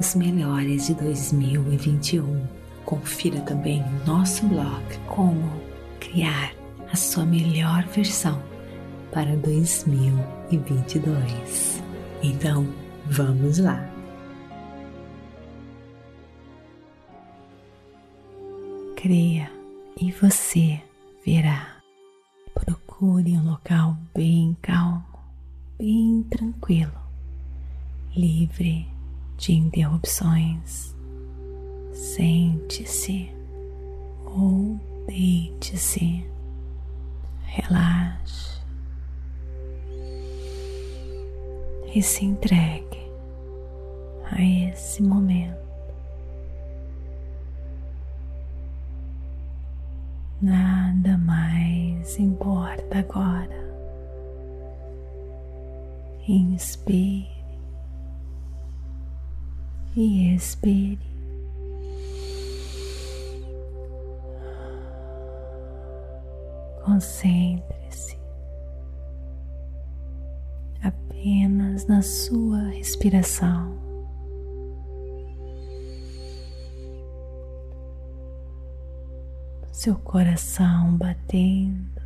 os melhores de 2021. Confira também nosso blog Como Criar a Sua Melhor Versão para 2022. Então, vamos lá! Creia e você verá. Procure um local bem calmo, bem tranquilo, livre de interrupções. Sente-se ou deite-se, relaxe e se entregue a esse momento. Nada mais importa agora. Inspire e expire. Concentre-se apenas na sua respiração. Seu coração batendo.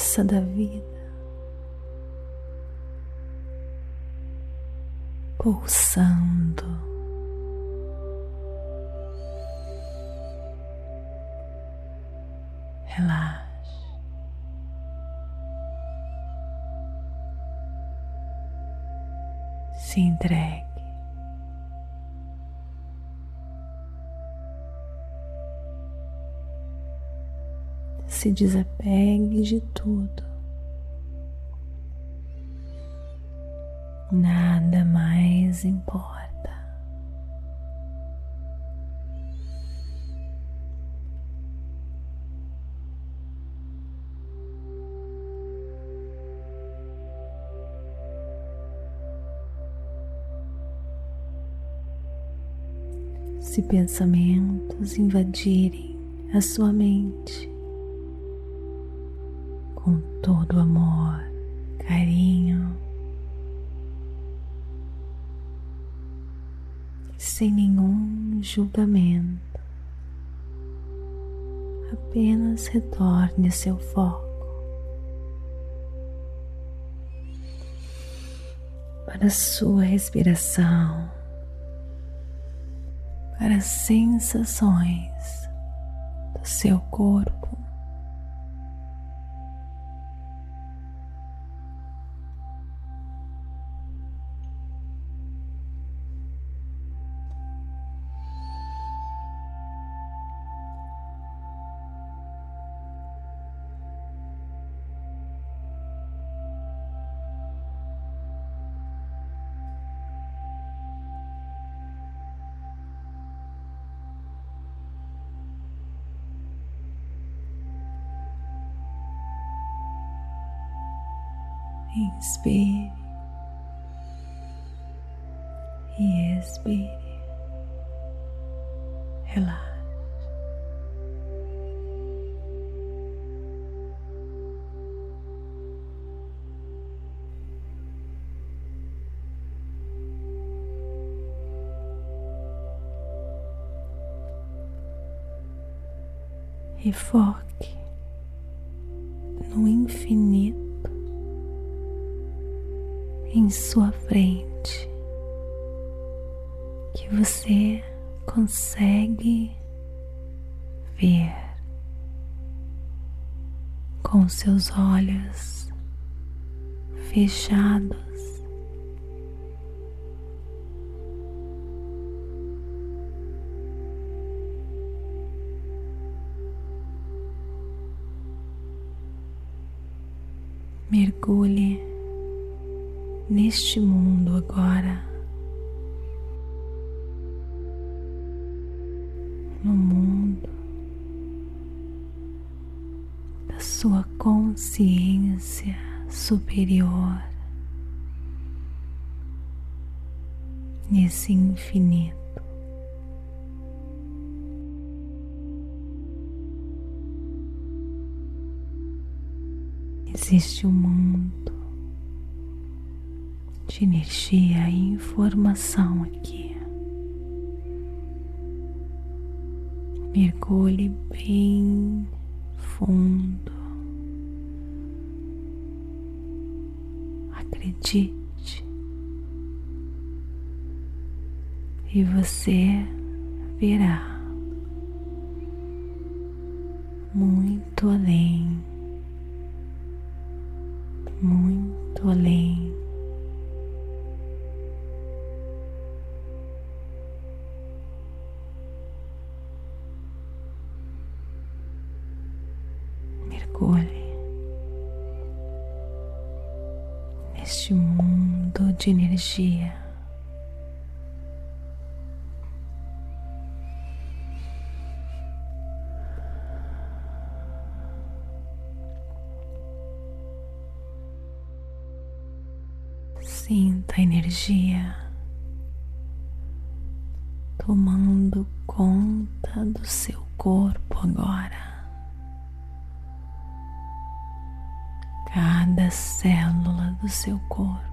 Força da vida, pulsando. Relaxe. Se entregue. Se desapegue de tudo. Nada mais importa. Se pensamentos invadirem a sua mente, com todo amor, carinho, sem nenhum julgamento. Apenas retorne seu foco para a sua respiração, para as sensações do seu corpo. inspire e expire, relaxe. E foca sua frente que você consegue ver com seus olhos fechados. Mergulhe neste mundo agora. No mundo da sua consciência superior, nesse infinito. Existe um mundo de energia e informação aqui. Mergulhe bem fundo. Acredite. E você verá muito além, muito além de energia. Sinta a energia tomando conta do seu corpo agora. cada célula do seu corpo.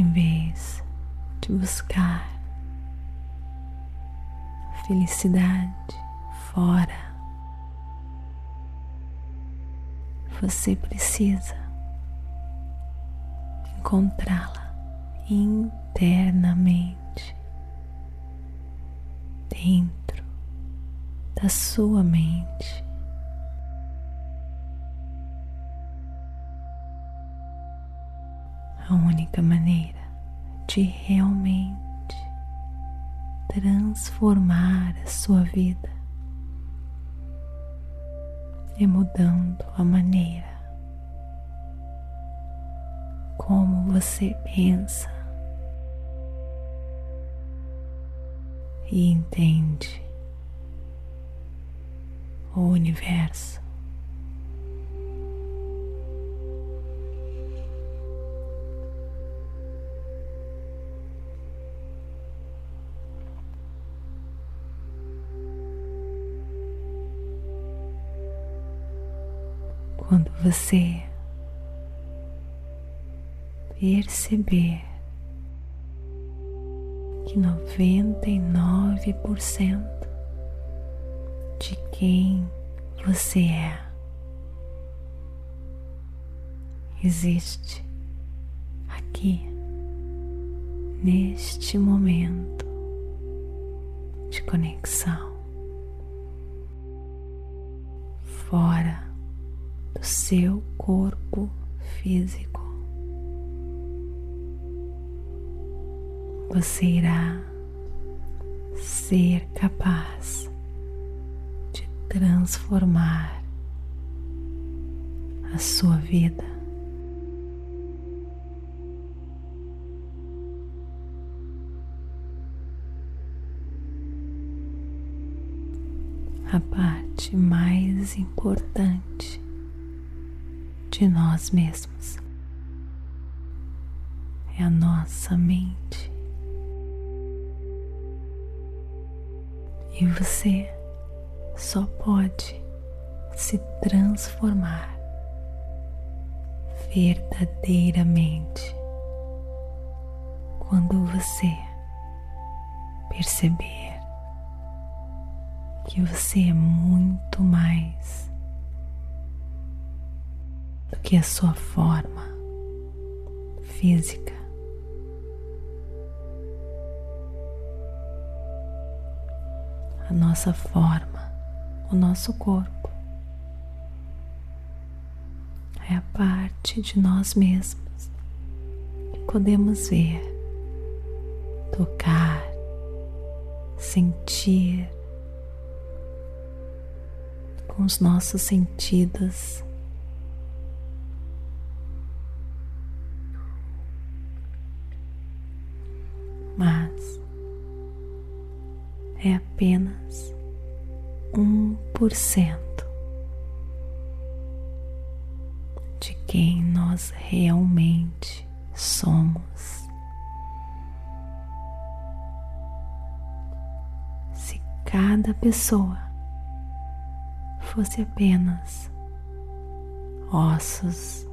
Em vez de buscar felicidade fora, você precisa encontrá-la internamente, dentro da sua mente. A única maneira de realmente transformar a sua vida é mudando a maneira como você pensa e entende o universo. Quando você perceber que noventa e nove por cento de quem você é existe aqui neste momento de conexão. Fora do seu corpo físico. você irá ser capaz de transformar a sua vida. A parte mais importante de nós mesmos é a nossa mente. E você só pode se transformar verdadeiramente quando você perceber que você é muito mais do que a sua forma física. A nossa forma, o nosso corpo é a parte de nós mesmos que podemos ver, tocar, sentir com os nossos sentidos. 100% de quem nós realmente somos. Se cada pessoa fosse apenas ossos,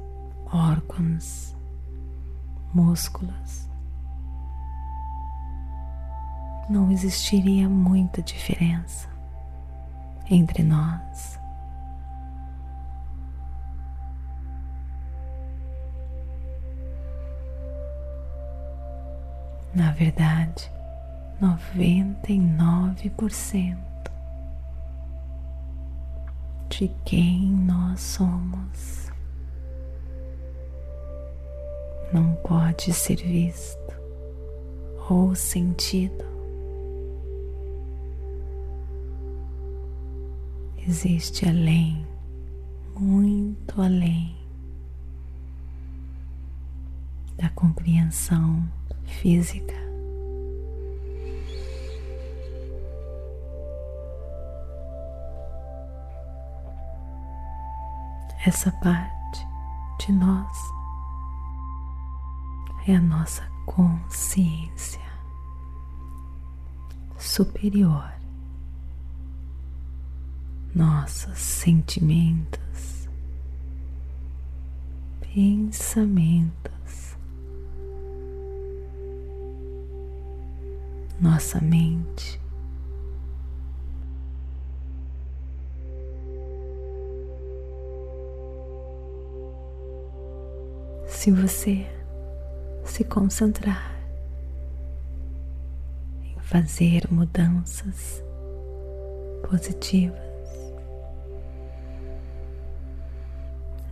órgãos, músculos, não existiria muita diferença entre nós. Na verdade, noventa e nove por cento de quem nós somos não pode ser visto ou sentido. Existe além, muito além da compreensão física. essa parte de nós é a nossa consciência superior, nossos sentimentos, pensamentos, nossa mente. Se você se concentrar em fazer mudanças positivas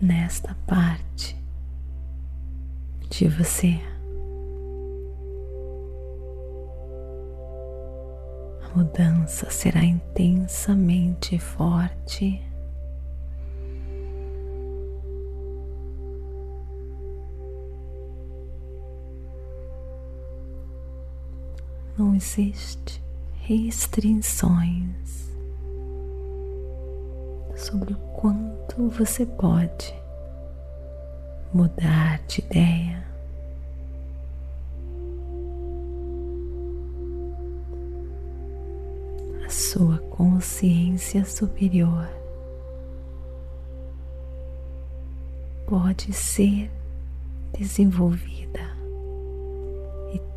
nesta parte de você. A mudança será intensamente forte não existe restrições sobre o quanto você pode mudar de ideia. A sua consciência superior pode ser desenvolvida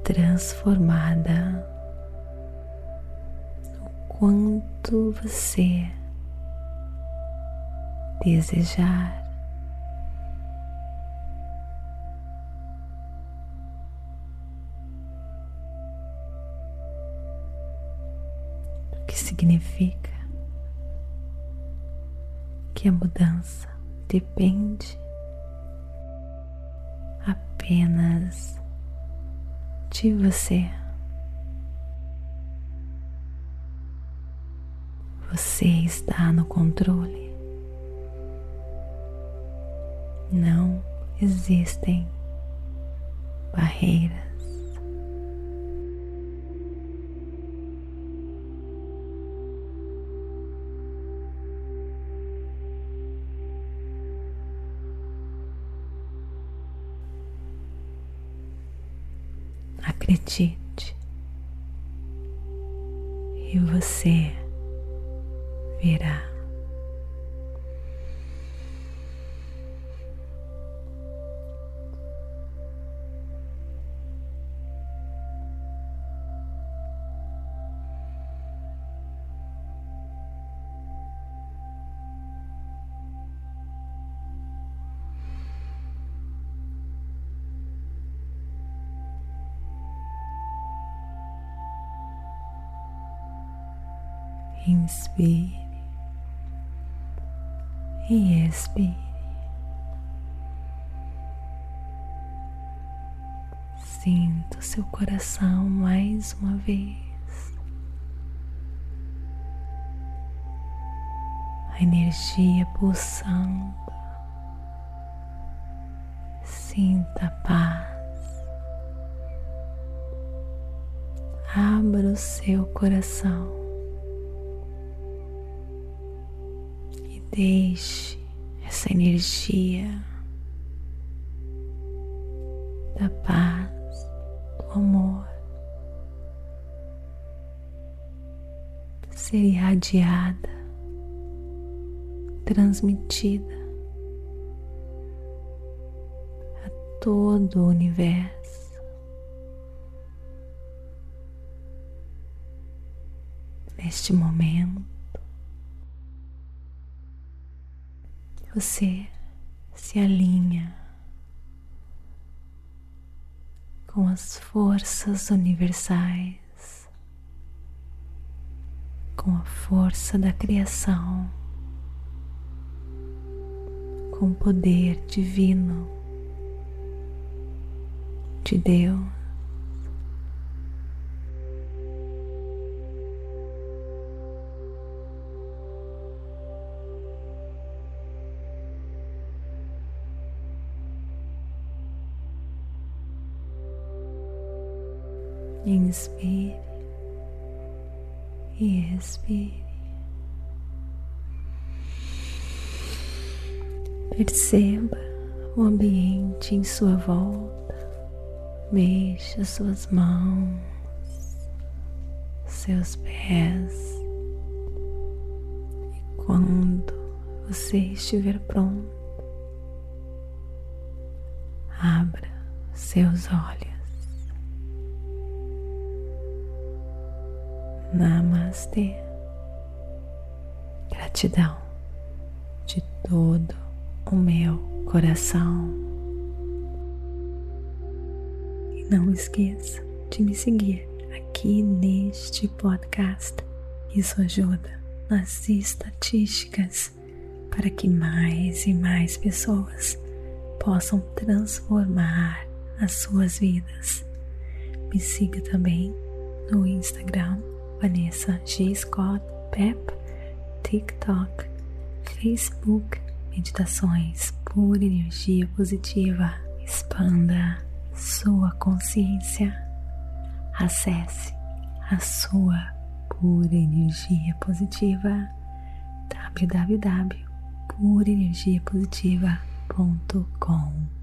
transformada o quanto você desejar. O que significa que a mudança depende apenas de você. Você está no controle. Não existem barreiras. acredite e você verá Inspire e expire. Sinta seu coração mais uma vez. A energia pulsando. Sinta a paz. Abra o seu coração. Deixe essa energia da paz, do amor ser irradiada, transmitida a todo o universo. Neste momento, você se alinha com as forças universais, com a força da criação, com o poder divino de Deus. Inspire e expire. Perceba o ambiente em sua volta. Mexa suas mãos, seus pés. E quando você estiver pronto, abra seus olhos. Namastê. Gratidão de todo o meu coração. E não esqueça de me seguir aqui neste podcast. Isso ajuda nas estatísticas para que mais e mais pessoas possam transformar as suas vidas. Me siga também no Instagram Vanessa G. Scott Pep, TikTok, Facebook, Meditações por Energia Positiva. Expanda sua consciência. Acesse a sua pura energia positiva www.purenergiapositiva.com